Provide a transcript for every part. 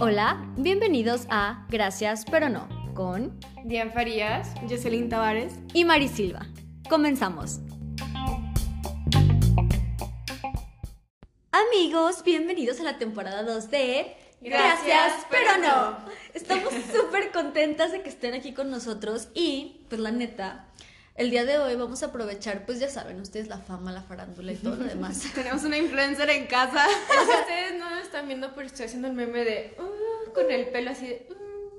Hola, bienvenidos a Gracias pero no con Diane Farías, Jocelyn Tavares y Mari Silva. Comenzamos. Amigos, bienvenidos a la temporada 2 de Gracias, pero no. Estamos súper contentas de que estén aquí con nosotros y, pues la neta, el día de hoy vamos a aprovechar, pues ya saben, ustedes la fama, la farándula y todo lo demás. Tenemos una influencer en casa. Ustedes no lo están viendo, pero estoy haciendo el meme de "Uh", con el pelo así de "Uh".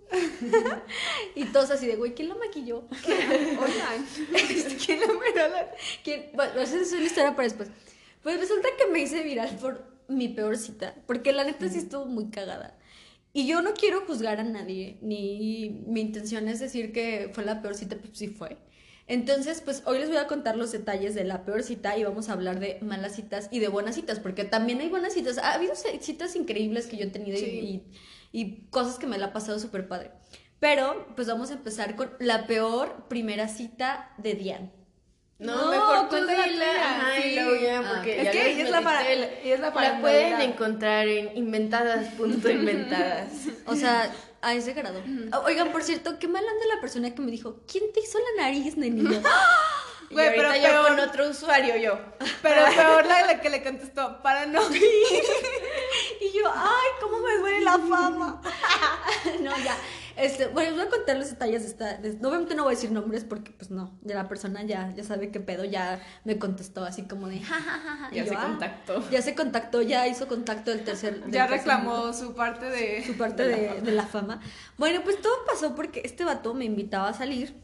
Y todos así de, güey, ¿quién la maquilló? Oigan, ¿quién la miró la- ¿Quién? Bueno, esa es una historia para después. Pues resulta que me hice viral por mi peor cita, porque la neta sí estuvo muy cagada. Y yo no quiero juzgar a nadie, ni mi intención es decir que fue la peor cita, pues sí fue. Entonces, pues hoy les voy a contar los detalles de la peor cita y vamos a hablar de malas citas y de buenas citas, porque también hay buenas citas. Ha habido citas increíbles que yo he tenido y- Sí. y, y cosas que me la ha pasado súper padre. Pero, pues vamos a empezar con la peor primera cita de Diane. No, No, mejor tú cuéntala di la tuya, Ajá, sí. y luego ya, Ah, porque ok. Es ya que les ella es la para- el- ella es la La farandulera. pueden encontrar en inventadas.inventadas. O sea, a ese grado. Oigan, por cierto, qué mal anda la persona que me dijo, ¿quién te hizo la nariz, nenito? Y Güey, pero yo peor. con otro usuario yo. Pero peor la, la que le contestó, para no ir. Y yo, ay, cómo me duele la fama. no, ya. Este, bueno, les voy a contar los detalles de esta. de- obviamente no voy a decir nombres porque, pues no, ya la persona ya, ya sabe qué pedo, ya me contestó así como de, ja, ja, ja, ja. Ya yo, se "Ah". contactó. Ya se contactó, ya hizo contacto del tercer. del Ya tercer reclamó su parte de. su parte de, de la fama. Bueno, pues todo pasó porque este vato me invitaba a salir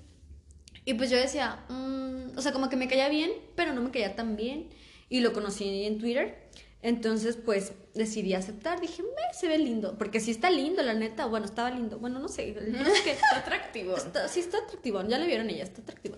y pues yo decía, mm, o sea, como que me caía bien, pero no me caía tan bien y lo conocí en Twitter. Entonces, pues decidí aceptar. Dije, me se ve lindo, porque sí está lindo, la neta. Bueno, estaba lindo. Bueno, no sé. es que Está atractivo. Está- sí está atractivo, ya le vieron ella, está atractivo.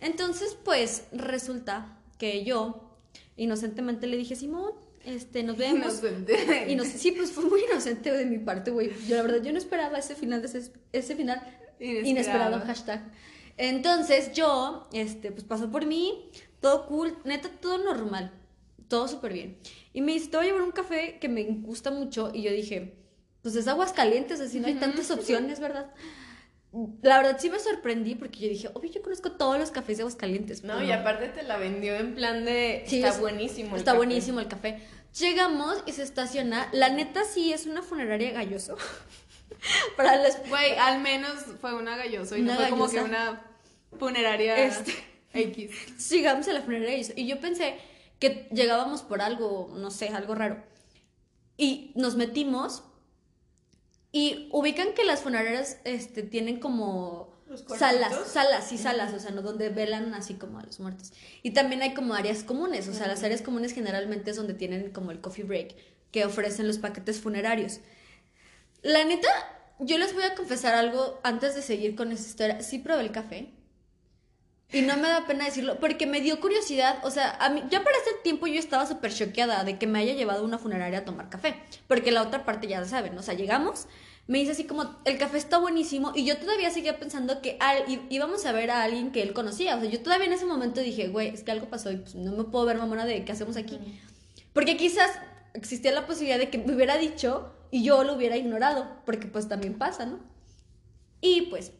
Entonces, pues, resulta que yo inocentemente le dije, Simón, este, nos vemos. Inocente. Y no sé, sí, pues fue muy inocente de mi parte, güey. Yo la verdad, yo no esperaba ese final, ese, ese final Inesperado. inesperado, hashtag. Entonces yo, este, pues pasó por mí, todo cool, neta, todo normal, todo súper bien. Y me dice, te voy a llevar un café que me gusta mucho y yo dije, pues es aguas calientes, así no hay tantas opciones, ¿verdad? La verdad sí me sorprendí porque yo dije, obvio, yo conozco todos los cafés de Aguascalientes. No, pero y aparte te la vendió en plan de. Sí, está es- buenísimo. el Está café. buenísimo el café. Llegamos y se estaciona. La neta sí es una funeraria galloso. Para las... Güey, al menos fue una galloso y Una no fue como gallosa. que una funeraria Este. X. Llegamos a la funeraria galloso. Y yo pensé que llegábamos por algo, no sé, algo raro. Y nos metimos. Y ubican que las funerarias este, tienen como salas, salas, sí, salas, o sea, ¿no? donde velan así como a los muertos. Y también hay como áreas comunes, o sea, las áreas comunes generalmente es donde tienen como el coffee break, que ofrecen los paquetes funerarios. La neta, yo les voy a confesar algo antes de seguir con esta historia. Sí probé el café. Y no me da pena decirlo, porque me dio curiosidad. O sea, a mí, ya para ese tiempo yo estaba súper choqueada de que me haya llevado a una funeraria a tomar café. Porque la otra parte ya saben, o sea, llegamos, me dice así como, el café está buenísimo. Y yo todavía seguía pensando que al- íbamos a ver a alguien que él conocía. O sea, yo todavía en ese momento dije, güey, es que algo pasó y pues no me puedo ver mamona de qué hacemos aquí. Porque quizás existía la posibilidad de que me hubiera dicho y yo lo hubiera ignorado, porque pues también pasa, ¿no? Y pues,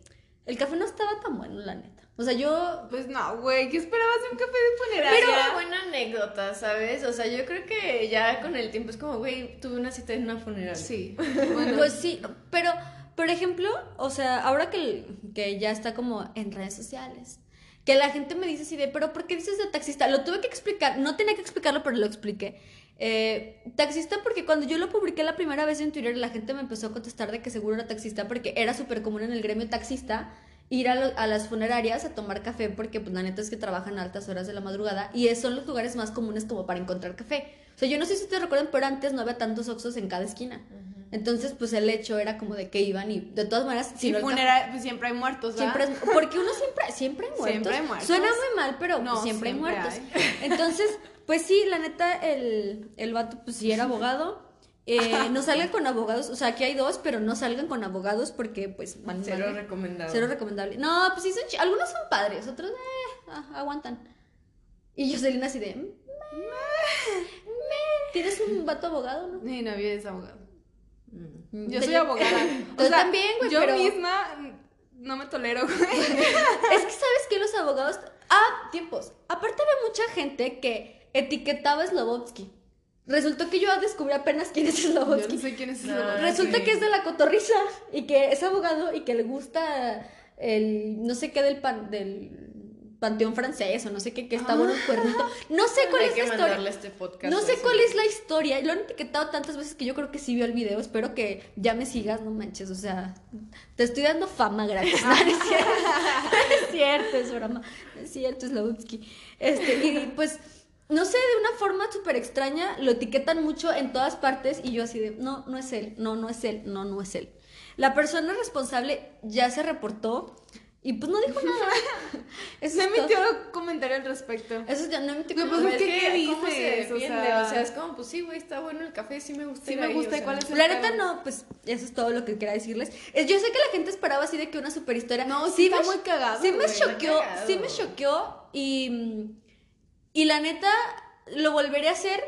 el café no estaba tan bueno, la neta. O sea, yo... Pues no, güey, ¿qué esperabas de un café de funeraria? Pero una buena anécdota, ¿sabes? O sea, yo creo que ya con el tiempo es como, güey, tuve una cita en una funeraria. Sí. Bueno, Pues sí, pero, por ejemplo, o sea, ahora que, que ya está como en redes sociales, que la gente me dice así de, pero ¿por qué dices de taxista? Lo tuve que explicar, no tenía que explicarlo, pero lo expliqué. Eh, taxista porque cuando yo lo publiqué la primera vez en Twitter, la gente me empezó a contestar de que seguro era taxista porque era súper común en el gremio taxista ir a, lo- a las funerarias a tomar café porque pues la neta es que trabajan a altas horas de la madrugada y son los lugares más comunes como para encontrar café. O sea, yo no sé si ustedes recuerdan, pero antes no había tantos oxos en cada esquina. Entonces, pues el hecho era como de que iban y de todas maneras, sí, no funeraria, pues siempre hay muertos, ¿verdad? Siempre es, porque uno siempre, siempre hay muertos. Siempre hay muertos. Suena muy mal, pero pues, siempre hay muertos. Entonces, pues sí, la neta, el, el vato, pues sí era abogado. Eh, no salgan con abogados, o sea, aquí hay dos, pero no salgan con abogados porque, pues, van Cero mal. recomendado. Cero recomendable. No, pues sí, son chi- algunos son padres, otros, eh, ah, aguantan. Y Jocelyn así de, "Meh, meh". ¿Tienes un vato abogado, no? Mi novio es abogado. Mm. Yo De- soy abogada. Tú también, güey, Yo pero- misma no me tolero, güey. Es que sabes que los abogados. Ah, tiempos. Aparte había mucha gente que etiquetaba a Slobodsky. Resultó que yo descubrí apenas quién es Yo Slobodsky. no sé quién es abogado. Resulta sí. que es de la cotorriza y que es abogado y que le gusta el no sé qué del pan, del panteón francés o no sé qué que está bueno el cuernito. No sé cuál Hay es que la historia. este podcast. No sé cuál es la historia. Lo han etiquetado tantas veces que yo creo que sí vio el video. Espero que ya me sigas, no manches. O sea, te estoy dando fama gratis. No, no es cierto. No es cierto, es broma. No es cierto, es Este, y pues, no sé, de una forma súper extraña, lo etiquetan mucho en todas partes. Y yo así de, no, no es él, no, no es él, no, no es él. La persona responsable ya se reportó y pues no dijo nada. Eso Se es todo. emitió comentario al respecto. Eso ya no emitió Güey, pues, que, ¿qué ¿cómo se dices? O defiende? sea- O sea, es como, pues sí, güey, está bueno el café, sí me gusta. Sí me ahí, gusta, o ¿y sea. cuál es el La neta no, pues eso es todo lo que quería decirles. Es- Yo sé que la gente esperaba así de que una super historia. No, sí está me muy cagado, Sí me está choqueó, sí me choqueó y y la neta lo volveré a hacer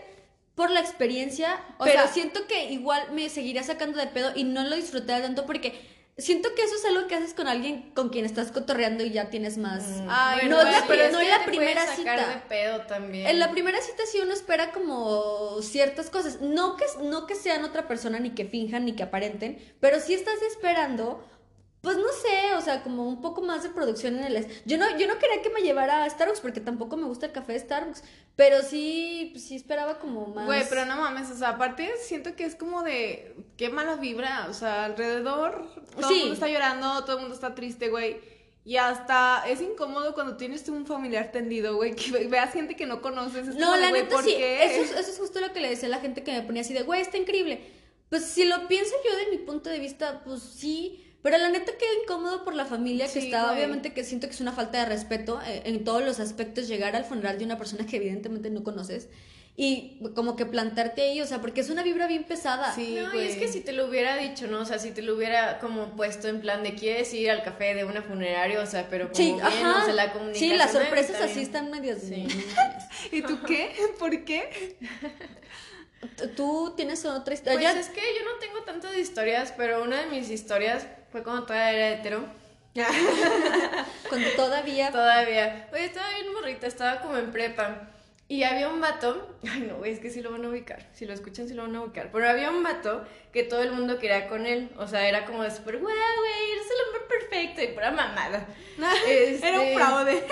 por la experiencia, O pero sea- siento que igual me seguiría sacando de pedo y no lo disfruté tanto porque siento que eso es algo que haces con alguien con quien estás cotorreando y ya tienes más. Mm, Ay, no es la, pero es no que es la te primera sacar cita. de pedo también. En la primera cita sí uno espera como ciertas cosas, no que, no que sean otra persona, ni que finjan, ni que aparenten, pero sí estás esperando, pues no sé, o sea, como un poco más de producción en el... Yo no, yo no quería que me llevara a Starbucks porque tampoco me gusta el café de Starbucks, pero sí, pues, sí esperaba como más... Güey, pero no mames, o sea, aparte siento que es como de qué mala vibra, o sea, alrededor todo Sí. el mundo está llorando, todo el mundo está triste, güey. Y hasta es incómodo cuando tienes un familiar tendido, güey, que ve- veas gente que no conoces. Es No, como la güey, neta ¿por sí, qué? eso es, eso es justo lo que le decía a la gente que me ponía así de, güey, está increíble. Pues si lo pienso yo de mi punto de vista, pues sí, pero la neta queda incómodo por la familia que estaba, güey. obviamente que siento que es una falta de respeto eh, en todos los aspectos llegar al funeral de una persona que evidentemente no conoces y como que plantarte ahí, o sea, porque es una vibra bien pesada. Sí, No, y es que si te lo hubiera dicho, ¿no? O sea, si te lo hubiera como puesto en plan de quieres ir al café de una funeraria, o sea, pero como Sí, bien, ajá. o sea, la sí, las sorpresas así están medias. Sí. ¿Y tú qué? ¿Por qué? Tú tienes otra historia. Pues es que yo no tengo tantas historias, pero una de mis historias fue cuando todavía era hetero. Cuando todavía. Todavía. Oye, estaba bien morrita, estaba como en prepa. Y había un vato, ay no, güey, es que sí lo van a ubicar, si lo escuchan sí lo van a ubicar, pero había un vato que todo el mundo quería con él, o sea, era como de súper, guau, güey, eres el hombre perfecto y pura mamada. Este, Era un fraude.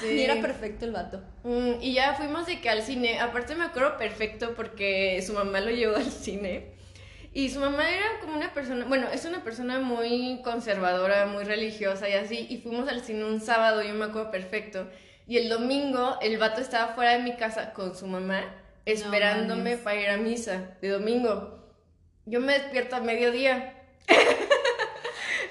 Sí. Ni era perfecto el vato. Mm, y ya fuimos de que al cine, aparte me acuerdo perfecto porque su mamá lo llevó al cine. Y su mamá era como una persona, bueno, es una persona muy conservadora, muy religiosa y así. Y fuimos al cine un sábado, yo me acuerdo perfecto. Y el domingo el vato estaba fuera de mi casa con su mamá, esperándome para ir a misa de domingo. Yo me despierto a mediodía.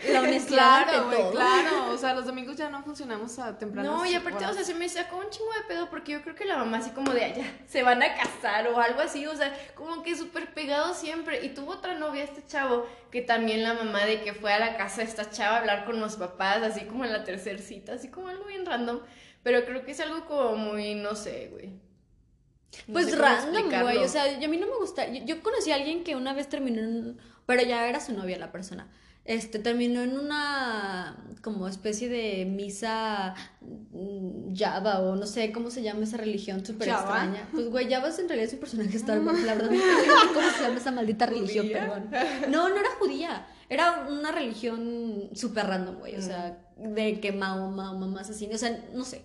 La honestidad Claro, ante güey, todo. claro. O sea, los domingos ya no funcionamos a temprano. No, y aparte, o sea, se me sacó un chingo de pedo porque yo creo que la mamá así como de allá se van a casar o algo así, o sea, como que súper pegado siempre. Y tuvo otra novia, este chavo, que también la mamá de que fue a la casa de esta chava a hablar con los papás, así como en la tercer cita, así como algo bien random. Pero creo que es algo como muy, no sé, güey. No Pues random, güey. O sea, yo, a mí no me gusta. Yo, yo conocí a alguien que una vez terminó en. Pero ya era su novia la persona. Este, terminó en una como especie de misa mm, Java o no sé cómo se llama esa religión súper extraña. Pues güey, Java es en realidad es un personaje Star Wars, la verdad no sé cómo se llama esa maldita religión, perdón. No, no era judía, era una religión súper random, güey, o sea, de que Mahoma o mamás así, o sea, no sé.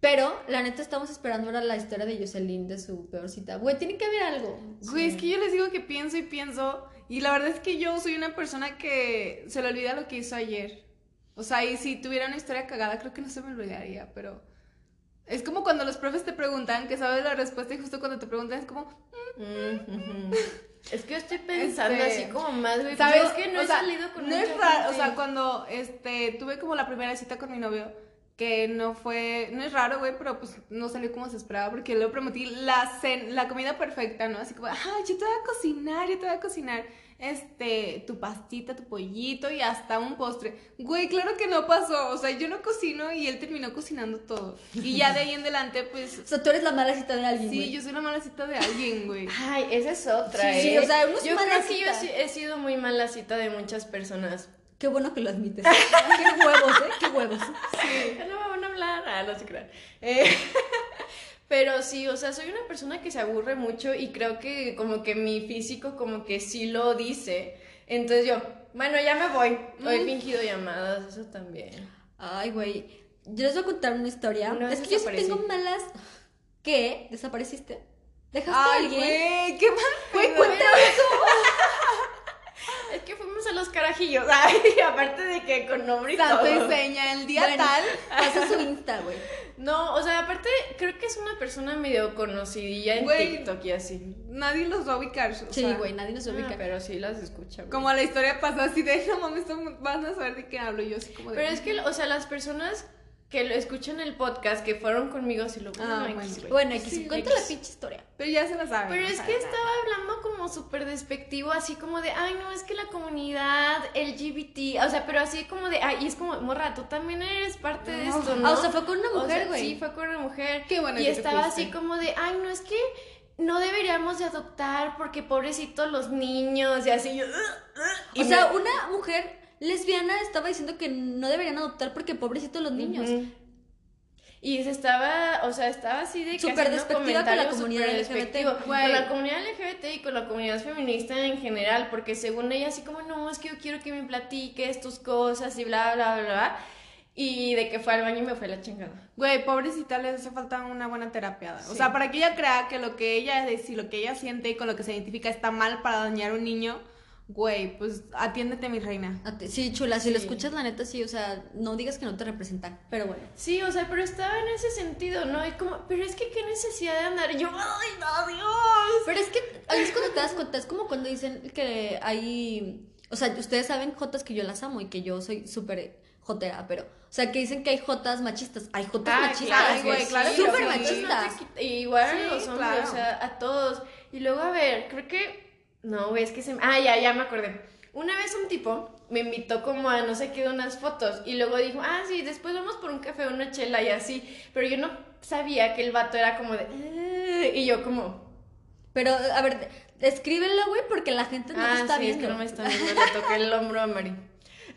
Pero, la neta, estamos esperando ahora la historia de Jocelyn de su peor cita. Güey, tiene que haber algo. Güey, es que yo les digo que pienso y pienso. Y la verdad es que yo soy una persona que se le olvida lo que hizo ayer. O sea, y si tuviera una historia cagada, creo que no se me olvidaría, pero. Es como cuando los profes te preguntan que sabes la respuesta y justo cuando te preguntan es como, Mm. Es que yo estoy pensando Este, así como más, güey. ¿sabes? Es que no he sea, salido con No es raro, o sea, cuando este tuve como la primera cita con mi novio, que no fue, no es raro, güey, pero pues no salió como se esperaba porque le prometí la, cen- la comida perfecta, ¿no? Así como, ah, yo te voy a cocinar, yo te voy a cocinar, este, tu pastita, tu pollito y hasta un postre. Güey, claro que no pasó, o sea, yo no cocino y él terminó cocinando todo. Y ya de ahí en adelante, pues, O sea, tú eres la mala cita de alguien, sí, güey. yo soy la mala cita de alguien, güey. Ay, esa es otra, Sí, ¿eh? o sea, uno es yo creo que yo sí he sido muy mala cita de muchas personas. Qué bueno que lo admites. Qué huevos, ¿eh? Qué huevos. Ya no me van a hablar, ah, no se crean. Eh, pero sí, o sea, soy una persona que se aburre mucho y creo que como que mi físico como que sí lo dice. Entonces yo, bueno, ya me voy. O he fingido llamadas, eso también. Ay, güey. Yo les voy a contar una historia. Es que yo sí tengo malas. ¿Qué? ¿Desapareciste? ¿Dejaste a Ay, alguien? güey, qué mal. Güey, cuéntame Es que fuimos a los carajillos, ay, aparte de que con nombre y Santo todo. y seña, el día Bueno, tal. Pasa su Insta, güey. No, o sea, aparte creo que es una persona medio conocidilla en Güey. TikTok y así. Nadie los va a ubicar. o Sí, sea, güey, nadie Ah, ubica. pero sí las escucha. güey. Como la historia pasó así de, no mames, van a saber de qué hablo. Yo así como de. Pero es que, o sea, las personas que lo escuchan el podcast, que fueron conmigo, sí lo Ah, bueno, bueno. X. Bueno, X, Sí, cuenta X. la pinche historia. Pero ya se la saben. Pero es que estaba hablando como súper despectivo, así como de, ay, no, es que la comunidad LGBT, o sea, pero así como de, ay, y es como, morra, tú también eres parte de esto, ¿no? Ah, o sea, fue con una O mujer, sea, güey. Sí, fue con una mujer. Qué bueno Y que estaba así como de, ay, no, es que no deberíamos de adoptar porque pobrecitos los niños y así yo... O sea, una mujer lesbiana estaba diciendo que no deberían adoptar porque pobrecitos los niños. Ujú. Y se estaba, o sea, estaba así de que despectiva con la comunidad LGBT, güey. Con la comunidad LGBT y con la comunidad feminista en general, porque según ella así como, no, es que yo quiero que me platiques tus cosas y bla, bla, bla, bla. Y de que fue al baño y me fue la chingada. Güey, pobrecita, le hace falta una buena terapia. O Sí. sea, para que ella crea que lo que ella es y lo que ella siente y con lo que se identifica está mal para dañar a un niño, güey, pues atiéndete, mi reina. Sí, chula, si lo escuchas, la neta, sí, o sea, no digas que no te representan, pero bueno. Sí, o sea, pero estaba en ese sentido, ¿no? Y como, pero es que qué necesidad de andar. Y yo, ay, no, Dios. Pero es que ahí es cuando te das cuenta, es como cuando dicen que hay, o sea, ustedes saben jotas que yo las amo y que yo soy súper jotera, pero, o sea, que dicen que hay jotas machistas, hay jotas Ah, machistas, claro, güey, claro súper sí. machistas. No te quita- Igual a Sí, los hombres, claro. o sea, a todos. Y luego, a ver, creo que. No, güey, es que se. Ah, ya, ya me acordé. Una vez un tipo me invitó como a no sé qué, unas fotos. Y luego dijo, ah, sí, después vamos por un café, una chela y así. Pero yo no sabía que el vato era como de. "Eh", Y yo, como. Pero, a ver, escríbelo, güey, porque la gente no ah, te está sí, viendo. es que no me está viendo. Le toqué el hombro a Mari.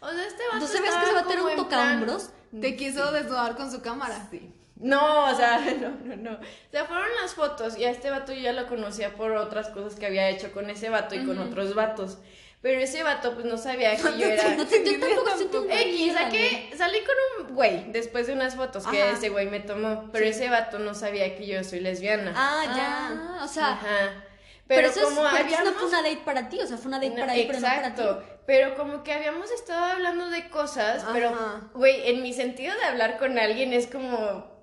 o sea, este vato. ¿No sabías que ese vato era como un tocahombros? Te quiso desnudar con su cámara. Sí. No, o sea, no, no, no. O sea, fueron las fotos y a este vato yo ya lo conocía por otras cosas que había hecho con ese vato y con otros vatos. Pero ese vato pues no sabía que yo era... No yo tampoco siento X, saqué, salí con un güey después de unas fotos que Ajá. ese güey me tomó, pero ese vato no sabía que yo soy lesbiana. Ah, Ah, o sea, Ajá. pero, Pero, eso es, como eso no habíamos- fue una date para ti, o sea, fue una date no, para él, pero no para exacto, ti. pero como que habíamos estado hablando de cosas, pero, güey, en mi sentido de hablar con alguien es como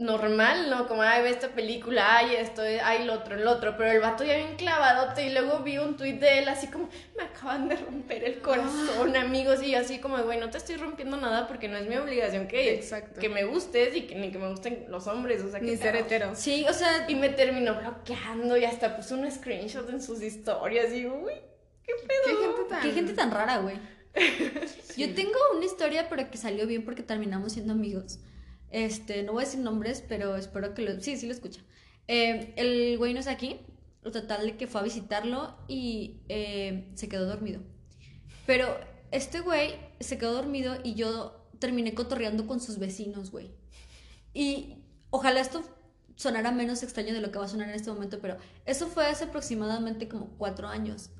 normal, ¿no? Como, ay, ve esta película, ay, esto, ay, lo otro, el otro, pero el vato ya bien clavadote y luego vi un tuit de él así como, me acaban de romper el corazón, amigos, y yo así como, güey, no te estoy rompiendo nada porque no es mi obligación que, Exacto. que me gustes y que ni que me gusten los hombres, o sea, que Ni ser hetero. Sí, o sea, y me terminó bloqueando y hasta puso un screenshot en sus historias y, uy, qué pedo. Qué gente tan. qué gente tan rara, güey. Yo tengo una historia, pero que salió bien porque terminamos siendo amigos. Este, no voy a decir nombres, pero espero que lo... Sí, sí lo escucha. Eh, el güey no es aquí. Total de que fue a visitarlo y eh, se quedó dormido. Pero este güey se quedó dormido y yo terminé cotorreando con sus vecinos, güey. Y ojalá esto sonara menos extraño de lo que va a sonar en este momento, pero eso fue hace aproximadamente como cuatro años.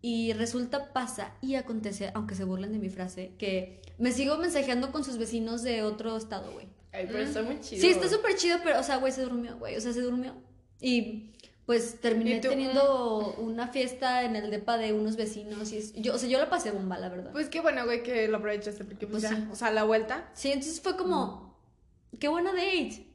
Y resulta, pasa y acontece, aunque se burlen de mi frase, que me sigo mensajeando con sus vecinos de otro estado, güey. Ay, pero está muy chido. Sí, está súper chido, pero, o sea, güey, se durmió, güey. O sea, se durmió. Y pues terminé teniendo una fiesta en el depa de unos vecinos. Y es- yo, o sea, yo la pasé bomba, la verdad. Pues qué bueno, güey, que lo aprovechaste porque pues, Pues ya, sí. o sea, la vuelta. sí, entonces fue como, qué buena date.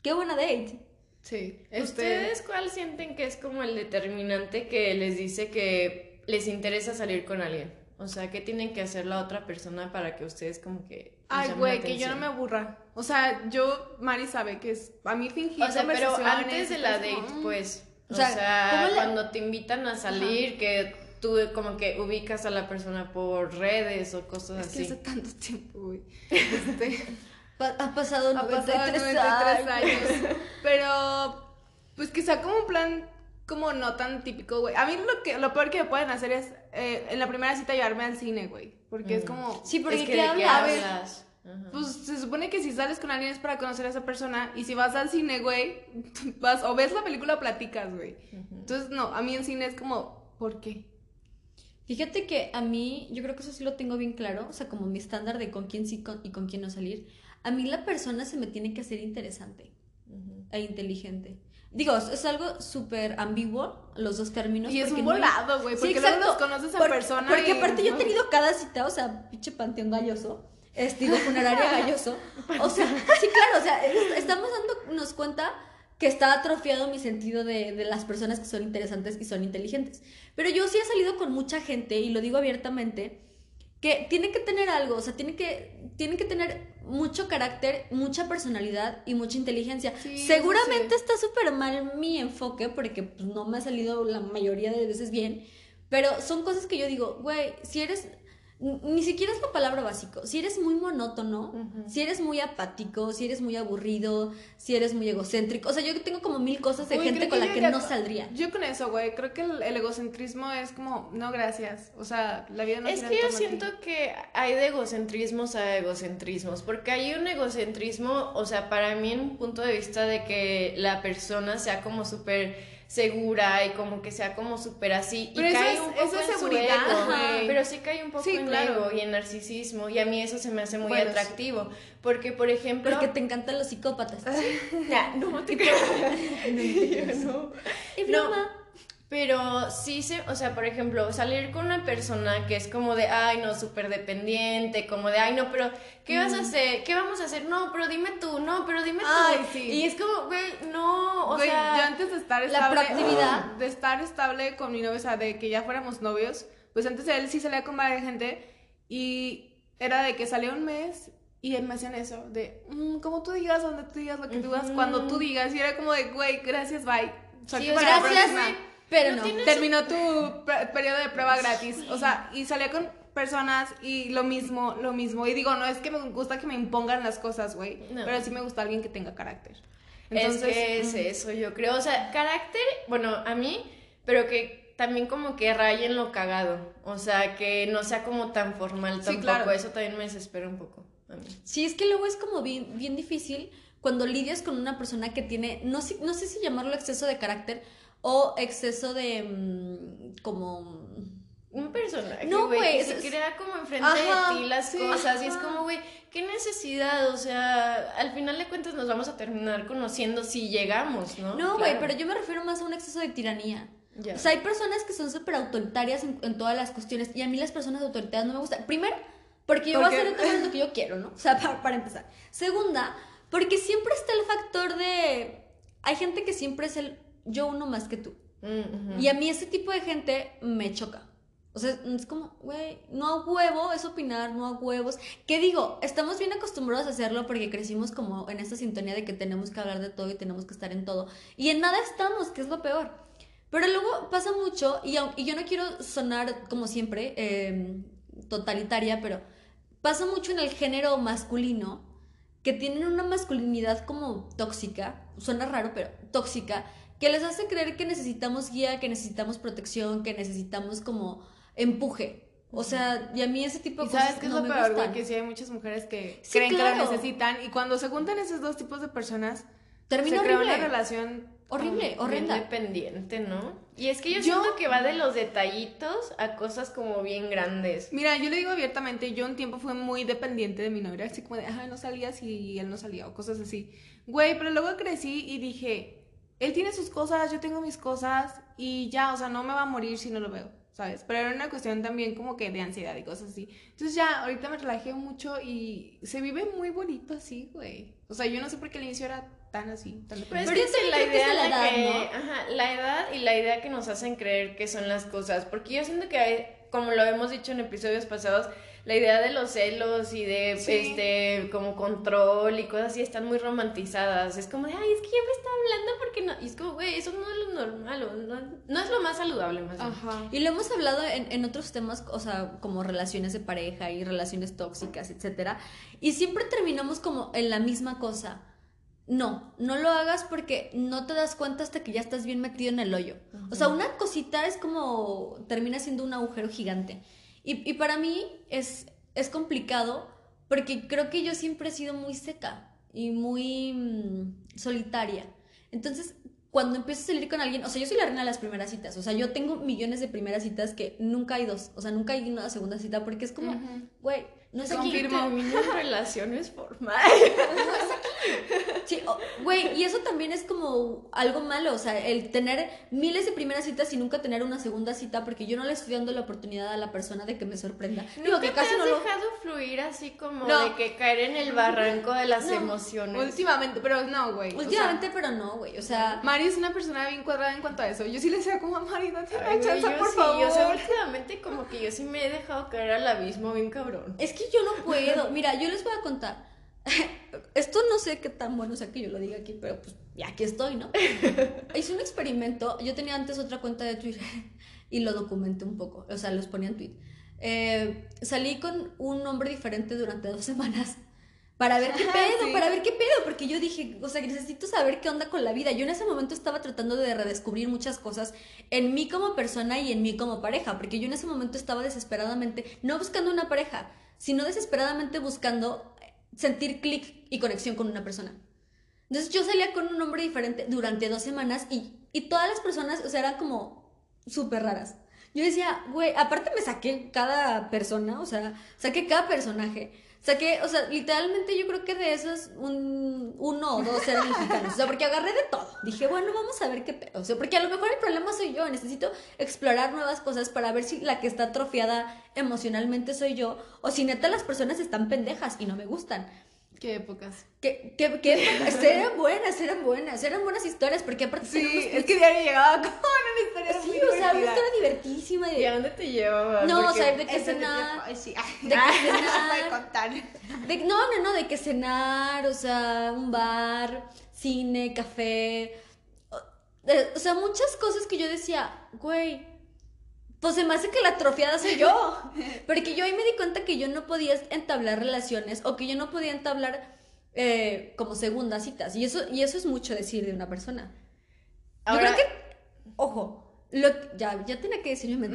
Qué buena date. Sí. Este, ¿Ustedes cuál sienten que es como el determinante que les dice que les interesa salir con alguien? O sea, ¿qué tienen que hacer la otra persona para que ustedes como que... Ay, güey, que yo no me aburra. O sea, yo, Mari sabe que es, a mí fingir O sea, pero antes de la date, como, mm. pues. O O sea, sea, ¿cómo le- cuando te invitan a salir, que tú como que ubicas a la persona por redes o cosas Es que así. hace tanto tiempo, güey. Este, Pa- ha pasado ha 93, pasado 93 años. años. Pero, pues que sea como un plan como no tan típico, güey. A mí lo, que, lo peor que me pueden hacer es eh, en la primera cita llevarme al cine, güey. Porque es Mm. como... Sí, porque es que ¿qué de qué hablas? A. Ajá. Pues se supone que si sales con alguien es para conocer a esa persona y si vas al cine, güey, vas o ves la película o platicas, güey. Entonces, no, a mí en cine es como, ¿por qué? Fíjate que a mí, yo creo que eso sí lo tengo bien claro, o sea, como mi estándar de con quién sí con- y con quién no salir. A mí la persona se me tiene que hacer interesante e inteligente. Digo, es- algo súper ambiguo, los dos términos. Y es un no hay- volado, güey, Sí, porque luego los conoces en Por- persona. Porque y- aparte yo he tenido cada cita, o sea, pinche panteón galloso, es, digo, funeraria galloso. O sea, sí, claro, o sea, es- estamos dándonos cuenta que está atrofiado mi sentido de, de las personas que son interesantes y son inteligentes. Pero yo sí he salido con mucha gente, y lo digo abiertamente, que tiene que tener algo, o sea, tiene que, tienen que tener mucho carácter, mucha personalidad y mucha inteligencia. Sí, Seguramente sí. está súper mal mi enfoque porque pues, no me ha salido la mayoría de veces bien, pero son cosas que yo digo, güey, si eres, ni siquiera es la palabra básico, si eres muy monótono, si eres muy apático, si eres muy aburrido, si eres muy egocéntrico, o sea, yo tengo como mil cosas de gente con que la que no saldría. Yo con eso, güey, creo que el, el egocentrismo es como, no, gracias. O sea, la vida no Es gira que yo siento que hay de egocentrismos a egocentrismos, porque hay un egocentrismo, o sea, para mí en un punto de vista de que la persona sea como súper segura y como que sea como súper así Pero y eso cae es- un eso poco es en su seguridad, ego, güey. pero sí cae un poco Sí, en claro. ego y en narcisismo y a mí eso se me hace muy Bueno, sí. atractivo, porque por ejemplo, Porque te encantan los psicópatas. Ya, no te no. Pero sí se, o sea, por ejemplo, salir con una persona que es como de, ay, no, súper dependiente, como de, ay, no, pero, ¿qué vas a hacer? ¿Qué vamos a hacer? No, pero dime tú, no, pero dime tú. Ay, sí. Y es como, güey, no, o Güey, sea. yo antes de estar la estable, proactividad. de estar estable con mi novio, o sea, de que ya fuéramos novios, pues antes él sí salía con varias gente y era de que salía un mes y él me hacían eso, de, "Mm, como tú digas, donde tú digas, lo que tú digas, Ujú. cuando tú digas, y era como de, güey, gracias, bye. Sí, o sea, la Gracias, próxima". Pero no no. Terminó tu periodo de prueba gratis. O sea, y salía con personas y lo mismo, lo mismo. Y digo, no es que me gusta que me impongan las cosas, güey. No. Pero sí me gusta alguien que tenga carácter. es que es eso, yo creo. O sea, carácter, bueno, a mí, pero que también como que raye en lo cagado. O sea, que no sea como tan formal Sí, tampoco. claro. Eso también me desespera un poco a mí. Sí, es que luego es como bien, bien difícil cuando lidias con una persona que tiene, no sé, no sé si llamarlo exceso de carácter o exceso de mm, como... Un personaje, No, güey, que se crea como enfrente Ajá, de ti las sí, cosas y es ajá. como, güey, qué necesidad, o sea, al final de cuentas nos vamos a terminar conociendo si llegamos, ¿no? No, güey, Claro. pero yo me refiero más a un exceso de tiranía. O sea, hay personas que son súper autoritarias en, en todas las cuestiones y a mí las personas autoritarias no me gustan. Primero, porque yo voy a hacer lo que yo quiero, ¿no? O sea, para, para empezar. Segunda, porque siempre está el factor de... Hay gente que siempre es el yo uno más que tú. Mm. Y a mí ese tipo de gente me choca. O sea, es como, güey, no a huevo es opinar, no a huevos. ¿Qué digo? Estamos bien acostumbrados a hacerlo porque crecimos como en esta sintonía de que tenemos que hablar de todo y tenemos que estar en todo. Y en nada estamos, que es lo peor. Pero luego pasa mucho, y, yo no quiero sonar como siempre eh, totalitaria, pero pasa mucho en el género masculino que tienen una masculinidad como tóxica, suena raro, pero tóxica, que les hace creer que necesitamos guía, que necesitamos protección, que necesitamos como empuje. O sea, y a mí ese tipo de ¿Y cosas sabes qué es no lo me peor, güey? Que sí hay muchas mujeres que Sí, creen que claro. lo necesitan y cuando se juntan esos dos tipos de personas, Termina se crea una relación Horrible, horrenda. dependiente, ¿no? Y es que yo, Yo- siento que va de los detallitos a cosas como bien grandes. Mira, yo le digo abiertamente, yo un tiempo fui muy dependiente de mi novio, así como de, ay, no salía si él no salía o cosas así. Güey, pero luego crecí y dije, él tiene sus cosas, yo tengo mis cosas y ya, o sea, no me va a morir si no lo veo, ¿sabes? Pero era una cuestión también como que de ansiedad y cosas así. Entonces ya, ahorita me relajé mucho y se vive muy bonito así, güey. O sea, yo no sé por qué al inicio era tan así, tan Pero es que es la que idea de la edad, que, ajá, la edad y la idea que nos hacen creer que son las cosas, porque yo siento que hay- como lo hemos dicho en episodios pasados, la idea de los celos y de Sí. este como control y cosas así están muy romantizadas. Es como de, ay, es que ya me está hablando porque no. Y es como, güey, eso no es lo normal, o no, no es lo más saludable, más bien. Ajá. Y lo hemos hablado en, en otros temas, o sea, como relaciones de pareja y relaciones tóxicas, etcétera. Y siempre terminamos como en la misma cosa. No, no lo hagas porque no te das cuenta hasta que ya estás bien metido en el hoyo. O sea, una cosita es como termina siendo un agujero gigante. Y, y para mí es, es complicado porque creo que yo siempre he sido muy seca y muy mm, solitaria. Entonces, cuando empiezo a salir con alguien, o sea, yo soy la reina de las primeras citas. O sea, yo tengo millones de primeras citas que nunca hay dos. O sea, nunca hay una segunda cita porque es como, güey, no es Aquí aquí. Confirmo. terminan relaciones formales. Sí, güey, y eso también es como algo malo, o sea, el tener miles de primeras citas y nunca tener una segunda cita porque yo no le estoy dando la oportunidad a la persona de que me sorprenda. Digo Nunca que te casi has no lo... dejado fluir así como No. de que caer en el barranco de las No. emociones. Últimamente, pero no, güey. o sea, Últimamente, pero no, güey, o sea... Mari es una persona bien cuadrada en cuanto a eso. Yo sí le decía como a Mari, Ay, güey, chance, yo por sí, favor. o sea, últimamente como que yo sí me he dejado caer al abismo bien cabrón. Es que yo no puedo. Mira, yo les voy a contar. Esto no sé qué tan bueno sea que yo lo diga aquí, pero pues ya aquí estoy, ¿no? Hice un experimento. Yo tenía antes otra cuenta de Twitter y lo documenté un poco. O sea, los ponía en tweet. Eh, salí con un hombre diferente durante dos semanas para ver qué pedo, Sí. para ver qué pedo, porque yo dije, o sea, necesito saber qué onda con la vida. Yo en ese momento estaba tratando de redescubrir muchas cosas en mí como persona y en mí como pareja, porque yo en ese momento estaba desesperadamente, no buscando una pareja, sino desesperadamente buscando sentir clic y conexión con una persona. Entonces yo salía con un hombre diferente durante dos semanas y, y todas las personas, o sea, eran como súper raras. Yo decía, güey, aparte me saqué cada persona, o sea, saqué cada personaje. Saqué, o sea, literalmente yo creo que de esos un, uno o dos eran mexicanos. O sea, porque agarré de todo. Dije, bueno, vamos a ver qué pedo. O sea, porque a lo mejor el problema soy yo. Necesito explorar nuevas cosas para ver si la que está atrofiada emocionalmente soy yo. O si neta las personas están pendejas y no me gustan. Qué épocas. Que, que, que eran buenas, eran buenas, eran buenas historias, porque aparte Sí, es que diario llegaba con una historia Sí, muy o sea, una historia divertísima ¿Y a de, dónde te llevaba? No, o sea, de que te cenar, sí. de que cenar. contar. de- no, no, no, de que cenar, o sea, un bar, cine, café, o, de- o sea, muchas cosas que yo decía, güey, pues se me hace que la atrofiada soy yo, porque yo ahí me di cuenta que yo no podía entablar relaciones o que yo no podía entablar eh, como segundas citas, y eso, y eso es mucho decir de una persona. Ahora- Yo creo que, ojo, lo, ya, ya tenía que decir mi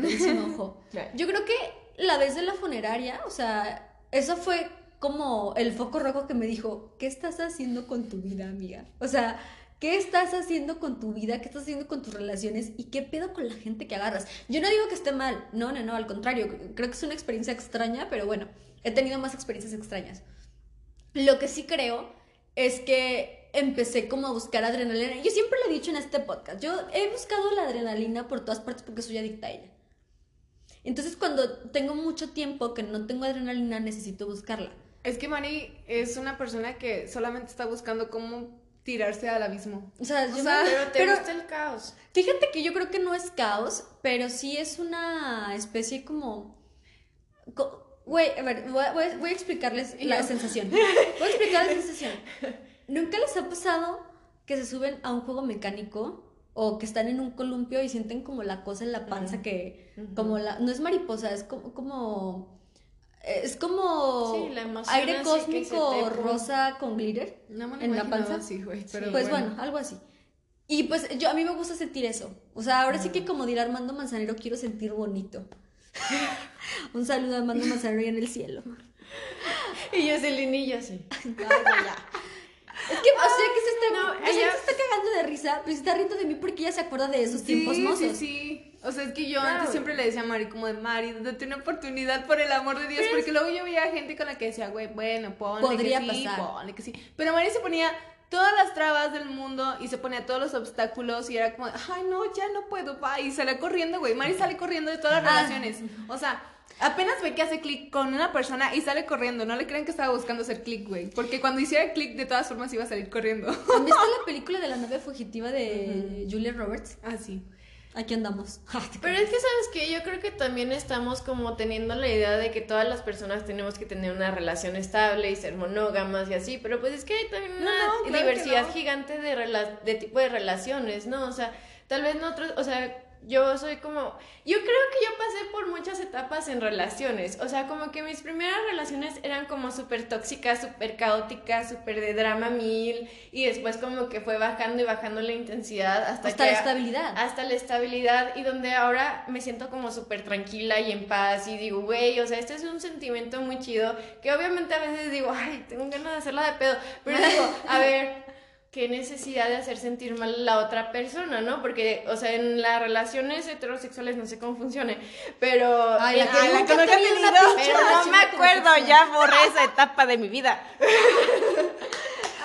ojo. Yo creo que la vez de la funeraria, o sea, eso fue como el foco rojo que me dijo, ¿qué estás haciendo con tu vida, amiga? O sea, ¿qué estás haciendo con tu vida? ¿Qué estás haciendo con tus relaciones? ¿Y qué pedo con la gente que agarras? Yo no digo que esté mal, no, no, no, al contrario, creo que es una experiencia extraña, pero bueno, he tenido más experiencias extrañas. Lo que sí creo es que empecé como a buscar adrenalina. Yo siempre lo he dicho en este podcast. Yo he buscado la adrenalina por todas partes porque soy adicta a ella. Entonces cuando tengo mucho tiempo que no tengo adrenalina, necesito buscarla. Es que Mari es una persona que solamente está buscando cómo tirarse al abismo. O sea, O yo sea, me- Pero te pero gusta el caos. fíjate que yo creo que no es caos, pero sí es una especie como... co- Güey, a ver, voy a, voy explicarles la sensación. Voy a explicar la sensación. ¿Nunca les ha pasado que se suben a un juego mecánico o que están en un columpio y sienten como la cosa en la panza que... Como la... No es mariposa, es como... como es como Sí, la emoción aire así cósmico rosa con glitter. No me lo ¿En la panza? así. Pero pues bueno. algo así. Y pues yo a mí me gusta sentir eso. O sea, ahora sí que como dirá Armando Manzanero, quiero sentir bonito. Un saludo a Armando Manzanero ahí en el cielo. Y yo así. Ay, güey, ya. Es que, o sea, que se está, No, yo sé ella- se está cagando de risa, pero se está riendo de mí porque ella se acuerda de esos tiempos mozos. sí, sí. O sea, es que yo Claro. antes siempre le decía a Mari como de Mari, date una oportunidad por el amor de Dios, porque luego yo veía gente con la que decía, güey, bueno, ponle Podría que sí, pasar. ponle que sí. Pero Mari se ponía todas las trabas del mundo y se ponía todos los obstáculos y era como, ay, no, ya no puedo, va, y sale corriendo, güey. Mari sale corriendo de todas las Ah. relaciones. O sea, apenas ve que hace clic con una persona y sale corriendo. No le crean que estaba buscando hacer clic, güey, porque cuando hiciera clic de todas formas iba a salir corriendo. ¿Han visto la película de la novia fugitiva de Julia Roberts? Ah, sí. Aquí andamos. Pero es que, ¿sabes qué? Yo creo que también estamos como teniendo la idea de que todas las personas tenemos que tener una relación estable y ser monógamas y así, pero pues es que hay también una No, no, claro que diversidad no. gigante de, rela- de tipo de relaciones, ¿no? O sea, tal vez nosotros, o sea, yo soy como, yo creo que yo pasé por muchas etapas en relaciones, o sea, como que mis primeras relaciones eran como súper tóxicas, súper caóticas, súper de drama mil, y después como que fue bajando y bajando la intensidad hasta, Hasta que la estabilidad. hasta la estabilidad y donde ahora me siento como súper tranquila y en paz y digo, güey, o sea, este es un sentimiento muy chido que obviamente a veces digo, ay, tengo ganas de hacerla de pedo, pero digo, a ver, qué necesidad de hacer sentir mal a la otra persona, ¿no? Porque, o sea, en las relaciones heterosexuales no sé cómo funcione, pero... Ay, la que Ay, la que una pinche Pero no me acuerdo, ya borré esa etapa de mi vida.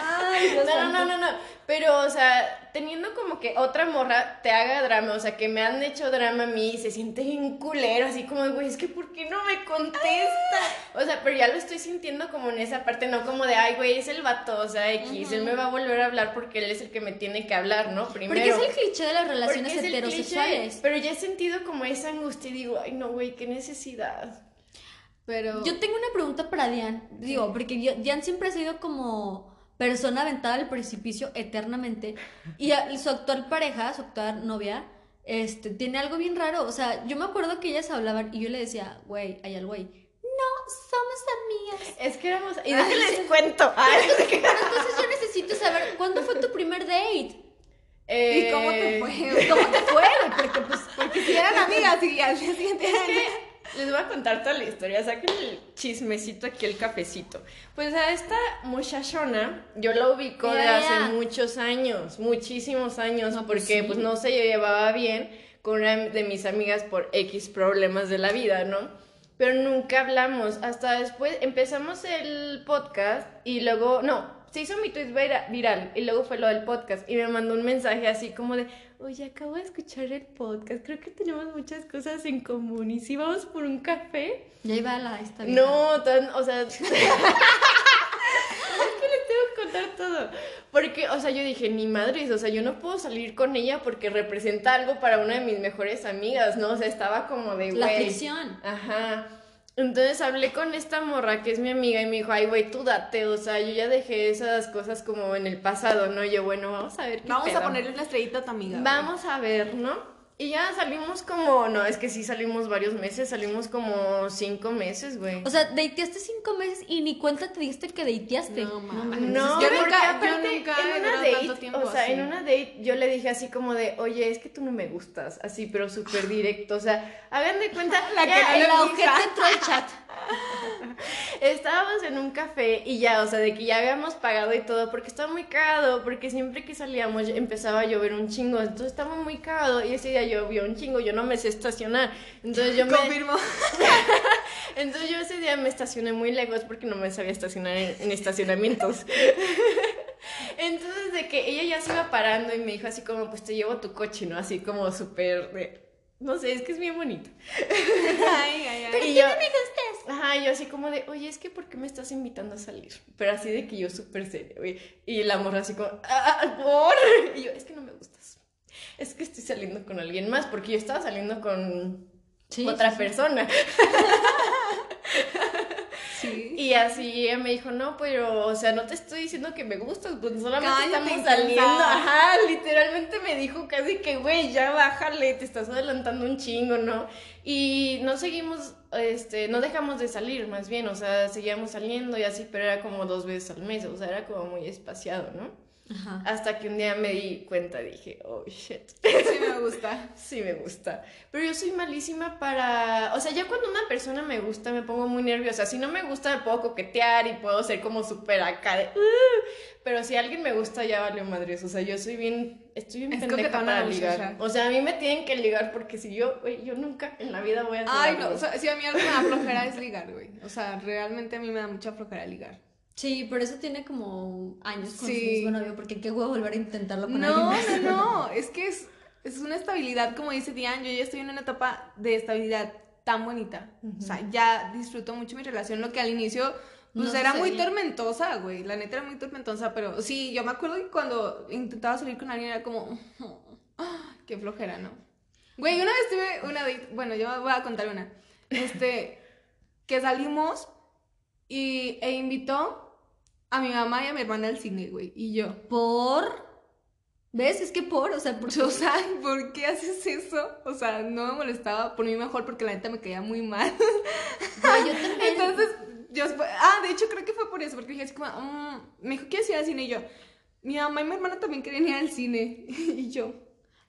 Ay, No, no, no, no, no. Pero, o sea, teniendo como que otra morra te haga drama, o sea, que me han hecho drama a mí y se siente bien culero, así como, güey, es que ¿por qué no me contesta? O sea, pero ya lo estoy sintiendo como en esa parte, no como de, ay, güey, es el vato, o sea, X, él me va a volver a hablar porque él es el que me tiene que hablar, ¿no? Primero. Porque es el cliché de las relaciones es el heterosexuales. cliché, pero ya he sentido como esa angustia y digo, ay, no, güey, qué necesidad. Pero. Yo tengo una pregunta para Diane. Digo, porque yo- Diane siempre ha sido como persona aventada al precipicio eternamente. Y a- su actual pareja, su actual novia, este, tiene algo bien raro. O sea, yo me acuerdo que ellas hablaban y yo le decía, güey, hay algo ahí. No, somos amigas. Es que éramos. Y déjenles cuento. Pero entonces yo necesito saber, ¿cuándo fue tu primer date? ¿Y cómo te Eh, fue? ¿Cómo te fue? Porque pues... Porque si eran amigas y al día siguiente. Es que les voy a contar toda la historia, saquen el chismecito aquí, el cafecito. Pues a esta muchachona, yo la ubico de hace muchos años, muchísimos años, No, pues porque sí. pues no se llevaba bien con una de mis amigas por X problemas de la vida, ¿no? Pero nunca hablamos, hasta después empezamos el podcast y luego, no, se hizo mi tweet vira- viral y luego fue lo del podcast y me mandó un mensaje así como de, oye, acabo de escuchar el podcast, creo que tenemos muchas cosas en común y si vamos por un café. Ya iba la esta. No, tan, o sea, es que les tengo que contar todo. Porque, o sea, yo dije, ni madres, o sea, yo no puedo salir con ella porque representa algo para una de mis mejores amigas, ¿no? O sea, estaba como de, La fricción. Ajá. Entonces hablé con esta morra que es mi amiga y me dijo, ay, güey, tú date, o sea, yo ya dejé esas cosas como en el pasado, ¿no? Yo, bueno, vamos a ver qué Vamos a pedo". ponerle una estrellita a tu amiga. güey. Vamos a ver, ¿no? Y ya salimos como, no, es que sí salimos varios meses, salimos como cinco meses, güey. O sea, dateaste cinco meses y ni cuenta te diste que dateaste. No, mames. No, Yo porque nunca- yo aparte, nunca he en una date, tanto tiempo o sea, así. en una date yo le dije así como de, oye, es que tú no me gustas, así, pero súper directo, o sea, hagan de cuenta, La que ya, no La ojete entró al chat. Estábamos en un café y ya, o sea, de que ya habíamos pagado y todo, porque estaba muy cagado, porque siempre que salíamos empezaba a llover un chingo, entonces estaba muy cagado y ese día llovió un chingo, yo no me sé estacionar, entonces yo me... Confirmo. Entonces yo ese día me estacioné muy lejos porque no me sabía estacionar en, en estacionamientos. Entonces de que ella ya se iba parando y me dijo así como, pues te llevo tu coche, ¿no? Así como súper... de- No sé, es que es bien bonito. Ay, ay, ay. y yo, Ajá, yo así como de, oye, es que ¿por qué me estás invitando a salir? Pero así de que yo súper seria, güey. Y la morra así como, ah, ¿por? Y yo, es que no me gustas. Es que estoy saliendo con alguien más, porque yo estaba saliendo con Sí, otra sí, persona. Sí. Y así ella me dijo, no, pero, o sea, no te estoy diciendo que me gustas, pues solamente Cállate, estamos saliendo. Ajá, literalmente me dijo casi que, güey, ya bájale, te estás adelantando un chingo, ¿no? Y no seguimos, este, no dejamos de salir, más bien, o sea, seguíamos saliendo y así, pero era como dos veces al mes, o sea, era como muy espaciado, ¿no? Ajá. Hasta que un día me di cuenta, dije, oh, shit. Sí me gusta. Sí, me gusta. Pero yo soy malísima para. O sea, ya cuando una persona me gusta, me pongo muy nerviosa. Si no me gusta, me puedo coquetear y puedo ser como súper acá de. Pero si alguien me gusta, ya valió madres. O sea, yo soy bien. Estoy bien Es pendeja para ligar. muchacha. O sea, a mí me tienen que ligar porque si yo, güey, yo nunca en la vida voy a hacer Ay, algo. no, o sea, si a mí algo me da flojera es ligar, güey. O sea, realmente a mí me da mucha flojera ligar. Sí, por eso tiene como años con Sí. su mismo novio, porque qué huevo volver a intentarlo con No, alguien más. no, no, es que es, es una estabilidad, como dice Diane, yo ya estoy en una etapa de estabilidad tan bonita. O sea, ya disfruto mucho mi relación, lo que al inicio, pues No era muy tormentosa, güey. La neta era muy tormentosa, pero sí, yo me acuerdo que cuando intentaba salir con alguien era como, "Ah, qué flojera, ¿no? Güey, una vez tuve una date, bueno, yo voy a contar una. Este, que salimos y, e invitó a mi mamá y a mi hermana al cine, güey, y yo. ¿Por? ¿Ves? Es que por, o sea, por... O sea, ¿por qué haces eso? O sea, no me molestaba por mí mejor porque la neta me caía muy mal. Güey, yo también. Entonces, yo, ah, de hecho creo que fue por eso, porque dije así como, mm, me dijo, ¿quieres ir al cine? Y yo, mi mamá y mi hermana también querían ir al cine. y yo,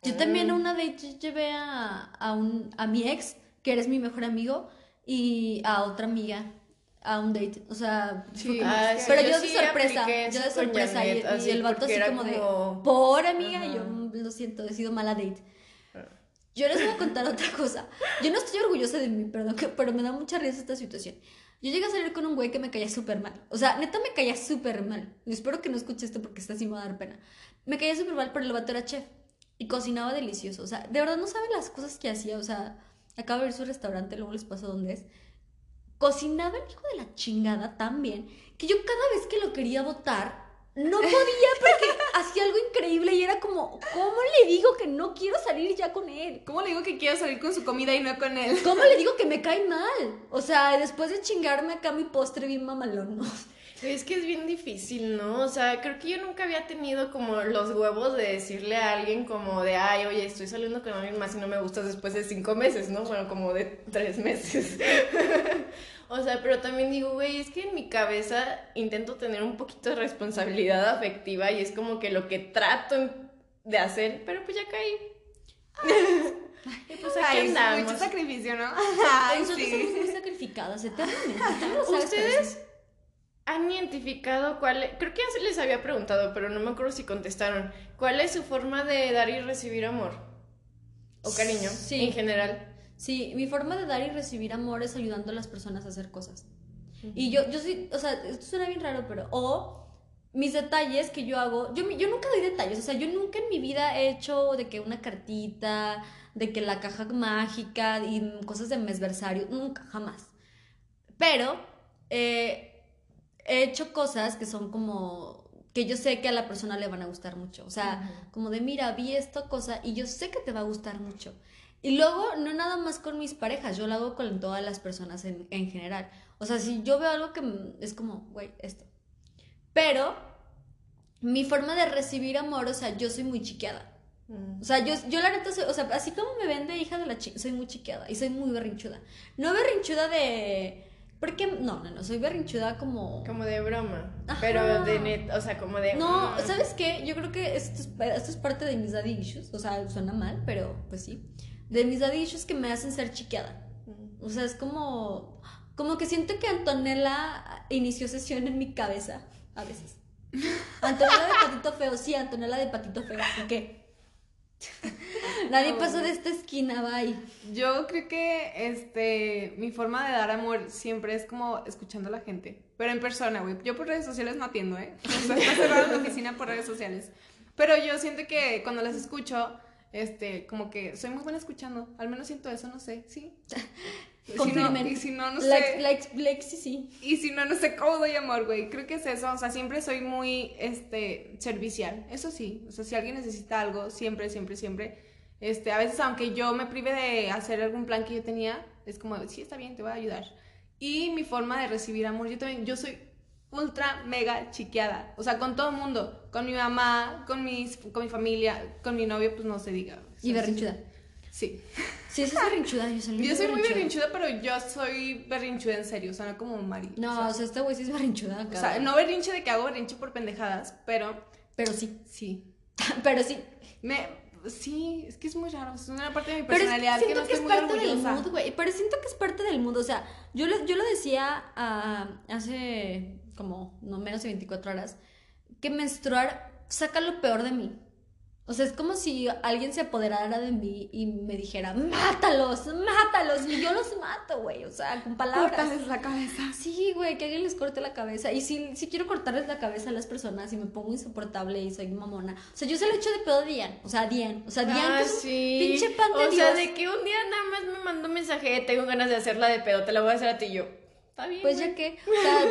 Yo también a una date llevé a, a, un, a mi ex, que eres mi mejor amigo, y a otra amiga a un date. O sea, fue Sí. como- Ah, sí, pero yo yo, de sí sorpresa, yo de sorpresa. Y, Janet, y así, el vato así era como, de, como- por amiga, y Ajá. yo "Mm, lo siento, he sido mala date. Yo les voy a contar otra cosa. Yo no estoy orgullosa de mí, perdón, que- pero me da mucha risa esta situación. Yo llegué a salir con un güey que me caía súper mal. O sea, neta me caía súper mal. Y espero que no escuche esto porque está así me va a dar pena. Me caía súper mal, pero el vato era chef. Y cocinaba delicioso. O sea, de verdad no saben las cosas que hacía. O sea, acabo de ver su restaurante, luego les paso dónde es. Cocinaba el hijo de la chingada tan bien que yo cada vez que lo quería votar, no podía porque hacía algo increíble y era como, ¿cómo le digo que no quiero salir ya con él? ¿cómo le digo que quiero salir con su comida y no con él? ¿Cómo le digo que me cae mal? O sea, después de chingarme acá mi postre bien mamalón, ¿no? Es que es bien difícil, ¿no? O sea, creo que yo nunca había tenido como los huevos de decirle a alguien como de, ay, oye, estoy saliendo con alguien más y no me gustas después de cinco meses, ¿no? Bueno, como de tres meses. o sea, pero también digo, güey, es que en mi cabeza intento tener un poquito de responsabilidad afectiva y es como que lo que trato de hacer, pero pues ya caí. Y pues aquí Ay, es andamos. mucho sacrificio, ¿no? Ay, Nosotros somos muy sacrificadas, eternamente. ¿Ustedes? ¿Han identificado cuál? e-, Creo que ya se les había preguntado, pero no me acuerdo si contestaron. ¿Cuál es su forma de dar y recibir amor? O cariño, Sí. en general. Sí, mi forma de dar y recibir amor es ayudando a las personas a hacer cosas. Y yo, yo sí, o sea, esto suena bien raro, pero, o mis detalles que yo hago, yo, yo nunca doy detalles, o sea, yo nunca en mi vida he hecho de que una cartita, de que la caja mágica y cosas de mesversario, nunca, jamás. Pero, eh, he hecho cosas que son como, que yo sé que a la persona le van a gustar mucho, o sea, como de, mira, vi esta cosa y yo sé que te va a gustar mucho. Y luego, no nada más con mis parejas, yo lo hago con todas las personas en, en general. O sea, si yo veo algo que es como, güey, esto. Pero, mi forma de recibir amor, o sea, yo soy muy chiqueada. Mm. O sea, yo, yo la neta soy, o sea, así como me ven de hija de la chica, soy muy chiqueada y soy muy berrinchuda. No berrinchuda de... Porque, no, no, no, soy berrinchuda como... Como de broma. Ajá. Pero de net, o sea, como de. No, mm, ¿sabes qué? Yo creo que esto es, esto es parte de mis daddy issues, o sea, suena mal, pero pues sí. De mis daddy issues que me hacen ser chiqueada. mm. O sea, es como. Como que siento que Antonella inició sesión en mi cabeza, a veces. Antonella de patito feo, sí, Antonella de patito feo. ¿Por qué? Nadie pasa de esta esquina, bye. Yo creo que este mi forma de dar amor siempre es como escuchando a la gente, pero en persona, güey. Yo por redes sociales no atiendo, ¿eh? O sea, está cerrada la oficina por redes sociales. Pero yo siento que cuando las escucho, este, como que soy muy buena escuchando. Al menos siento eso, no sé, sí. Y si no, y si no, no sé. sí. Y si no, no sé cómo doy amor, güey. Creo que es eso. O sea, siempre soy muy, este, servicial. Eso sí. O sea, si alguien necesita algo, siempre, siempre, siempre. Este, a veces, aunque yo me prive de hacer algún plan que yo tenía, es como, sí, está bien, te voy a ayudar. Y mi forma de recibir amor, yo también, yo soy ultra, mega chiqueada. O sea, con todo el mundo. Con mi mamá, con, mis, con mi familia, con mi novio, pues no se diga. O sea, Y berrinchuda. Sí. Sí, esa es berrinchuda. Yo soy, Yo soy muy berrinchuda, pero yo soy berrinchuda en serio. O sea, no como Mari. No, o sea, o sea, este güey sí es berrinchuda. o sea, no berrinche de que hago berrinche por pendejadas, pero Pero sí. sí. Pero sí. Me, sí, es que es muy raro. Es una parte de mi Pero es personalidad que, siento no que, estoy es muy parte del mood, güey. Pero siento que es parte del mood. O sea, yo lo, yo lo decía ah, hace como no menos de 24 horas. Que menstruar saca lo peor de mí. O sea, es como si alguien se apoderara de mí y me dijera, mátalos, mátalos. Y yo los mato, güey. O sea, con palabras. Córtales la cabeza. Sí, güey, que alguien les corte la cabeza. Y si, si quiero cortarles la cabeza a las personas y me pongo insoportable y soy mamona. O sea, yo se lo echo de pedo a Dian. O sea, Dian. O sea, Dian Ah, que es un sí. pinche pan de O Dios. sea, de que un día nada más me mandó un mensaje, tengo ganas de hacerla de pedo, te la voy a hacer a ti y yo. Está bien. Pues ya que, o sea,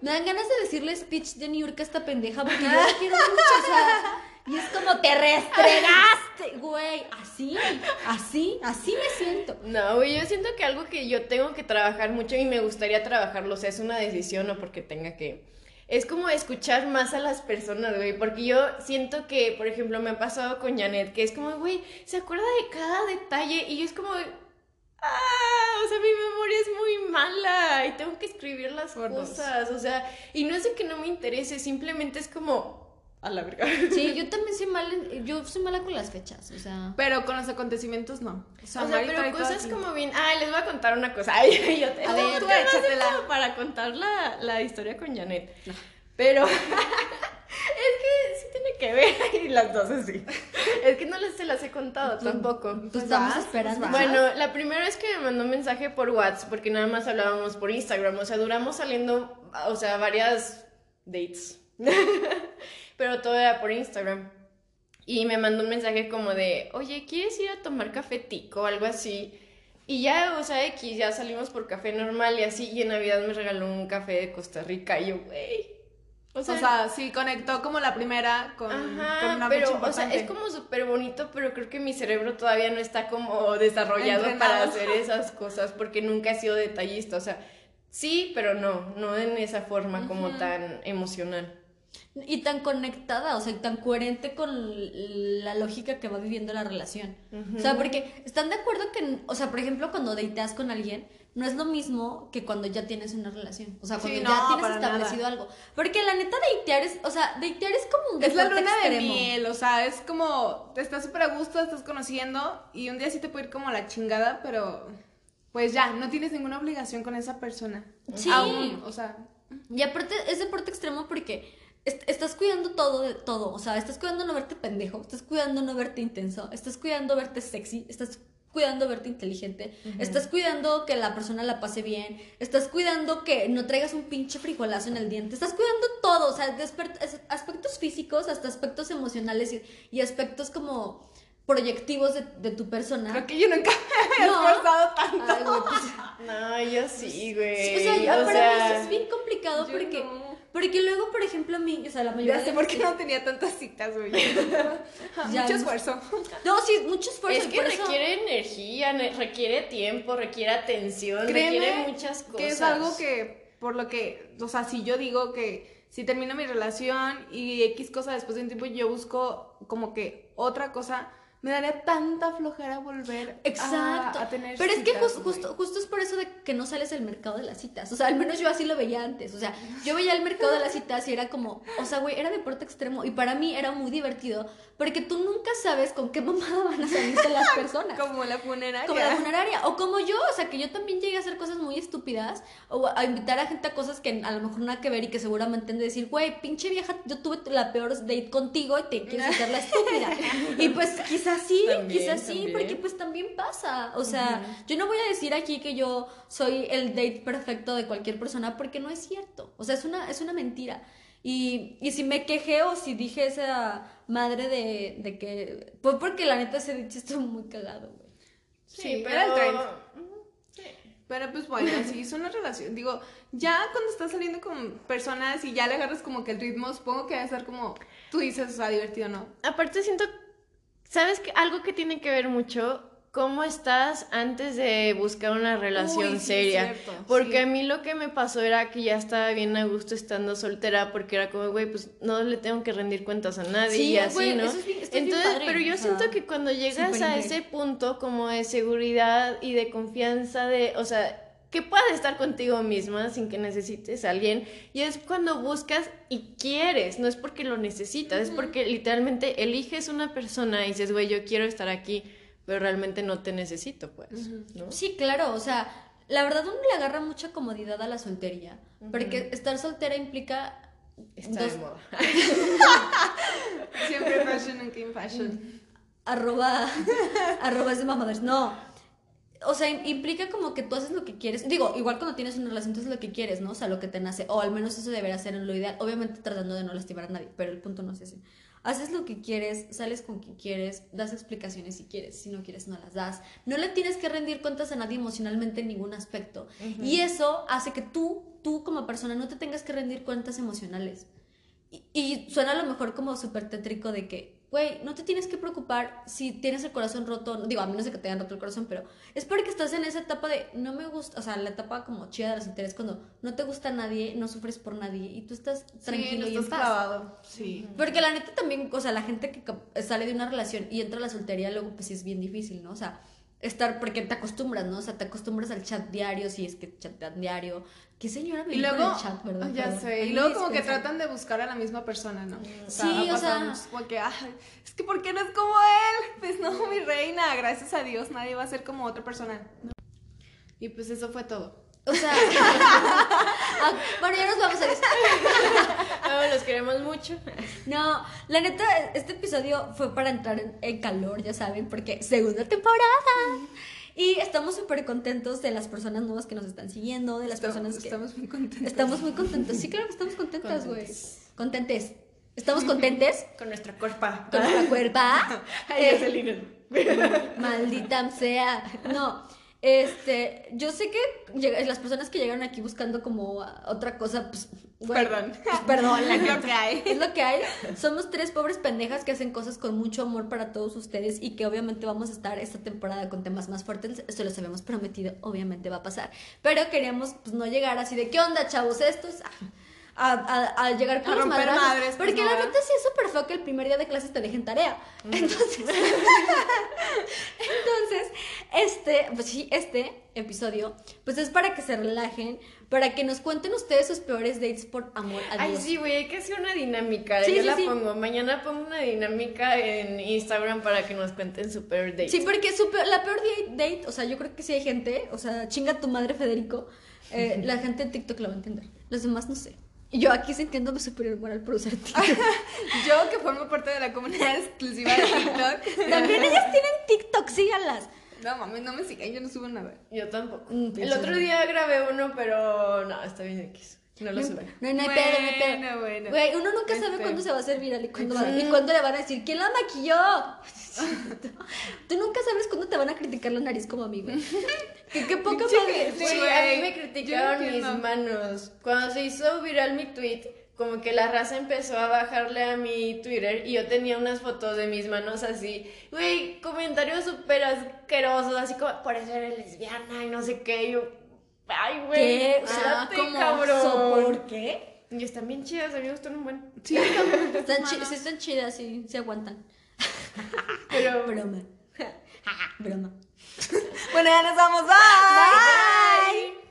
me dan ganas de decirle speech de New York a esta pendeja porque yo la quiero mucho, o sea, y es como te restregaste te- güey, así, así, así me siento. No, güey, yo siento que algo que yo tengo que trabajar mucho y me gustaría trabajarlo, o sea, es una decisión o porque tenga que... Es como escuchar más a las personas, güey, porque yo siento que, por ejemplo, me ha pasado con Janet, que es como, güey, se acuerda de cada detalle y yo es como, ah, o sea, mi memoria es muy mala y tengo que escribir las Por dos. cosas, o sea, y no es de que no me interese, simplemente es como, a la verga. Sí, yo también soy mala, yo soy mala con las fechas, o sea. Pero con los acontecimientos no. O sea, Mari pero trae todo cosas como bien. Ay, les voy a contar una cosa. Ay, yo te. A no, ver, tú échatela. para contar la, la historia con Janet. Pero. es que sí tiene que ver. Y las dos así. Es que no les se las he contado tampoco. Pues estamos vas, esperando. pues. Bueno, la primera vez que me mandó un mensaje por WhatsApp, porque nada más hablábamos por Instagram, o sea, duramos saliendo, o sea, varias dates. Pero todo era por Instagram. Y me mandó un mensaje como de, oye, ¿quieres ir a tomar café tico o algo así? Y ya, o sea, X, ya salimos por café normal y así, y en Navidad me regaló un café de Costa Rica, y yo, güey. O O sea, sí, conectó como la primera con, con Ajá, una pero, o sea, es como súper bonito, pero creo que mi cerebro todavía no está como desarrollado Entrenado. para hacer esas cosas, porque nunca he sido detallista, o sea, sí, pero no, no en esa forma como tan emocional. Y tan conectada, o sea, y tan coherente con la lógica que va viviendo la relación. O sea, porque están de acuerdo que, o sea, por ejemplo, cuando dateas con alguien, no es lo mismo que cuando ya tienes una relación. O sea, cuando Sí, ya tienes establecido algo. Porque la neta, datear es, o sea, datear es como un Es la luna de miel, o sea, es como, te estás súper a gusto, estás conociendo y un día sí te puede ir como a la chingada, pero pues ya, no tienes ninguna obligación con esa persona. Sí. Aún, o sea, Y aparte es deporte extremo porque est- estás cuidando todo de todo. O sea, estás cuidando no verte pendejo, estás cuidando no verte intenso, estás cuidando verte sexy, estás cuidando verte inteligente, estás cuidando que la persona la pase bien, estás cuidando que no traigas un pinche frijolazo en el diente, estás cuidando todo, o sea, aspectos físicos hasta aspectos emocionales y, y aspectos como proyectivos de, de tu persona. creo que yo nunca me había No. esforzado tanto. Ay, pues, No, yo sí, güey. sí, o sea, ya o para sea, mí eso es bien complicado Yo porque... no. Porque luego, por ejemplo, a mí, o sea, la mayoría Ya sé por qué no tenía tantas citas, güey. Ya, Mucho esfuerzo. No, sí, mucho esfuerzo. es que por eso- requiere energía, ne- requiere tiempo, requiere atención, Créeme requiere muchas cosas. que es algo que, por lo que, o sea, si yo digo que si termino mi relación y X cosa después de un tiempo yo busco como que otra cosa, me daría tanta flojera volver a- Exacto. a, tener Pero es que justo, justo es por eso de que no sales del mercado de las citas. O sea, al menos yo así lo veía antes. O sea, yo veía el mercado de las citas y era como, o sea, güey, era deporte extremo. Y para mí era muy divertido porque tú nunca sabes con qué mamada van a salirte las personas. Como la funeraria. Como la funeraria. O como yo, o sea, que yo también llegué a hacer cosas muy estúpidas. O a invitar a gente a cosas que a lo mejor nada que ver y que seguramente han de decir, güey, pinche vieja, yo tuve la peor date contigo y te quieres hacer la estúpida. y pues quizás sí, También, quizás sí, también. porque pues también pasa. O sea, yo no voy a decir aquí que yo soy el date perfecto de cualquier persona porque no es cierto. O sea, es una, es una mentira. Y, y si me quejé o si dije esa madre de, de que... Fue porque la neta ese dicho estuvo muy cagado, güey. Sí, Sí, pero... era el. Pero pues bueno, así es una relación. Digo, ya cuando estás saliendo con personas y ya le agarras como que el ritmo, supongo que va a ser como tú dices, o sea, divertido, ¿no? Aparte siento, ¿sabes qué? Algo que tiene que ver mucho, cómo estás antes de buscar una relación Uy, sí, seria. es cierto, porque sí. a mí lo que me pasó era que ya estaba bien a gusto estando soltera, porque era como, güey, pues no le tengo que rendir cuentas a nadie Sí, y así, güey, ¿no? eso es bien- Entonces, padre, pero yo o sea, siento que cuando llegas a ese punto como de seguridad y de confianza, de, o sea, que puedas estar contigo misma sin que necesites a alguien. Y es cuando buscas y quieres, no es porque lo necesitas, es porque literalmente eliges una persona y dices, güey, yo quiero estar aquí, pero realmente no te necesito, pues, ¿no? Sí, claro, o sea, la verdad uno le agarra mucha comodidad a la soltería, porque estar soltera implica Está dos- de moda. Siempre fashion and king fashion. arroba arroba es de mamadores, no. O sea, im- implica como que tú haces lo que quieres. Digo, igual cuando tienes una relación, tú haces lo que quieres, ¿no? O sea, lo que te nace. O al menos eso debería ser en lo ideal. Obviamente tratando de no lastimar a nadie, pero el punto no es ese. Haces lo que quieres, sales con quien quieres, das explicaciones si quieres, si no quieres no las das. No le tienes que rendir cuentas a nadie emocionalmente en ningún aspecto. Y eso hace que tú, tú como persona, no te tengas que rendir cuentas emocionales. Y, y suena a lo mejor como súper tétrico de que, güey, no te tienes que preocupar si tienes el corazón roto, digo, a menos de que te hayan roto el corazón, pero es porque estás en esa etapa de no me gusta, o sea, la etapa como chida de los intereses cuando no te gusta nadie, no sufres por nadie y tú estás tranquilo sí, y no estás clavado. Sí. Porque la neta también, o sea, la gente que sale de una relación y entra a la soltería, luego pues sí es bien difícil, ¿no? O sea, estar, porque te acostumbras, ¿no? O sea, te acostumbras al chat diario, si es que chatean diario. Qué señora Y vive con luego, el chat, ¿verdad? Ya sé, y luego como que tratan de buscar a la misma persona, ¿no? Sí, o sea- mucho, como que, ay, es que ¿por qué no es como él? Pues no, mi reina, gracias a Dios, nadie va a ser como otra persona. Y pues eso fue todo. O sea, ah, bueno, ya nos vamos a. No, los queremos mucho. No, la neta, este episodio fue para entrar en, en calor, ya saben, porque segunda temporada. Y estamos súper contentos de las personas nuevas que nos están siguiendo, de las Estamos, personas que... estamos muy contentos. Estamos muy contentos. Sí, claro que estamos contentas, güey. Contentes. Contentes. ¿Estamos contentes? Con nuestra cuerpa. Con nuestra cuerpa. Ay, Eh. Maldita sea. No. Este, yo sé que las personas que llegaron aquí buscando como ah, otra cosa, pues, Perdón. pues, perdón, la Es lo que hay. Es lo que hay. Somos tres pobres pendejas que hacen cosas con mucho amor para todos ustedes y que obviamente vamos a estar esta temporada con temas más fuertes. Esto los habíamos prometido, obviamente va a pasar. Pero queríamos pues, no llegar así de, ¿qué onda, chavos? Esto es... A, a- a llegar con A los romper madrazos. madres, pues, Porque no, la ¿verdad? neta sí es súper feo que el primer día de clases te dejen tarea. Entonces, entonces, este, pues sí, este episodio, pues es para que se relajen, para que nos cuenten ustedes sus peores dates por amor a Ay, Dios. sí, güey, hay que hacer una dinámica. Sí, Yo sí, la sí. pongo. Mañana pongo una dinámica en Instagram para que nos cuenten su peor date. Sí, porque su peor- la peor date, date, o sea, yo creo que sí hay gente, o sea, chinga tu madre, Federico. eh, la gente en TikTok lo va a entender. Los demás no sé. Y yo aquí sintiéndome superior moral por usar TikTok. Yo que formo parte de la comunidad exclusiva de TikTok. También ellas tienen TikTok, síganlas. No mames, no me sigan, yo no subo nada. Yo tampoco. Mm, El otro día grabé uno, pero no, está bien X. No lo suben. No, no hay pedo, no hay pedo. Bueno, bueno. Güey, uno nunca sabe cuándo se va a hacer viral y cuándo, va- y cuándo le van a decir, ¿quién la maquilló? Tú nunca sabes cuándo te van a criticar la nariz como amigo. qué, qué poca madre. Güey, güey. a mí me criticaron mis manos. Cuando se hizo viral mi tweet, como que la raza empezó a bajarle a mi Twitter y yo tenía unas fotos de mis manos así. Güey, comentarios súper asquerosos, así como, por eso eres lesbiana y no sé qué. Y yo, ay, güey. ¿Qué? O sea, espérate, ¿cómo? cabrón. So, ¿Por qué? Y están bien chidas, a mí me gustan un buen. Sí, Están chi- sí están chidas, sí, se aguantan. Pero, Broma. Broma. Bueno, ya nos vamos. Bye.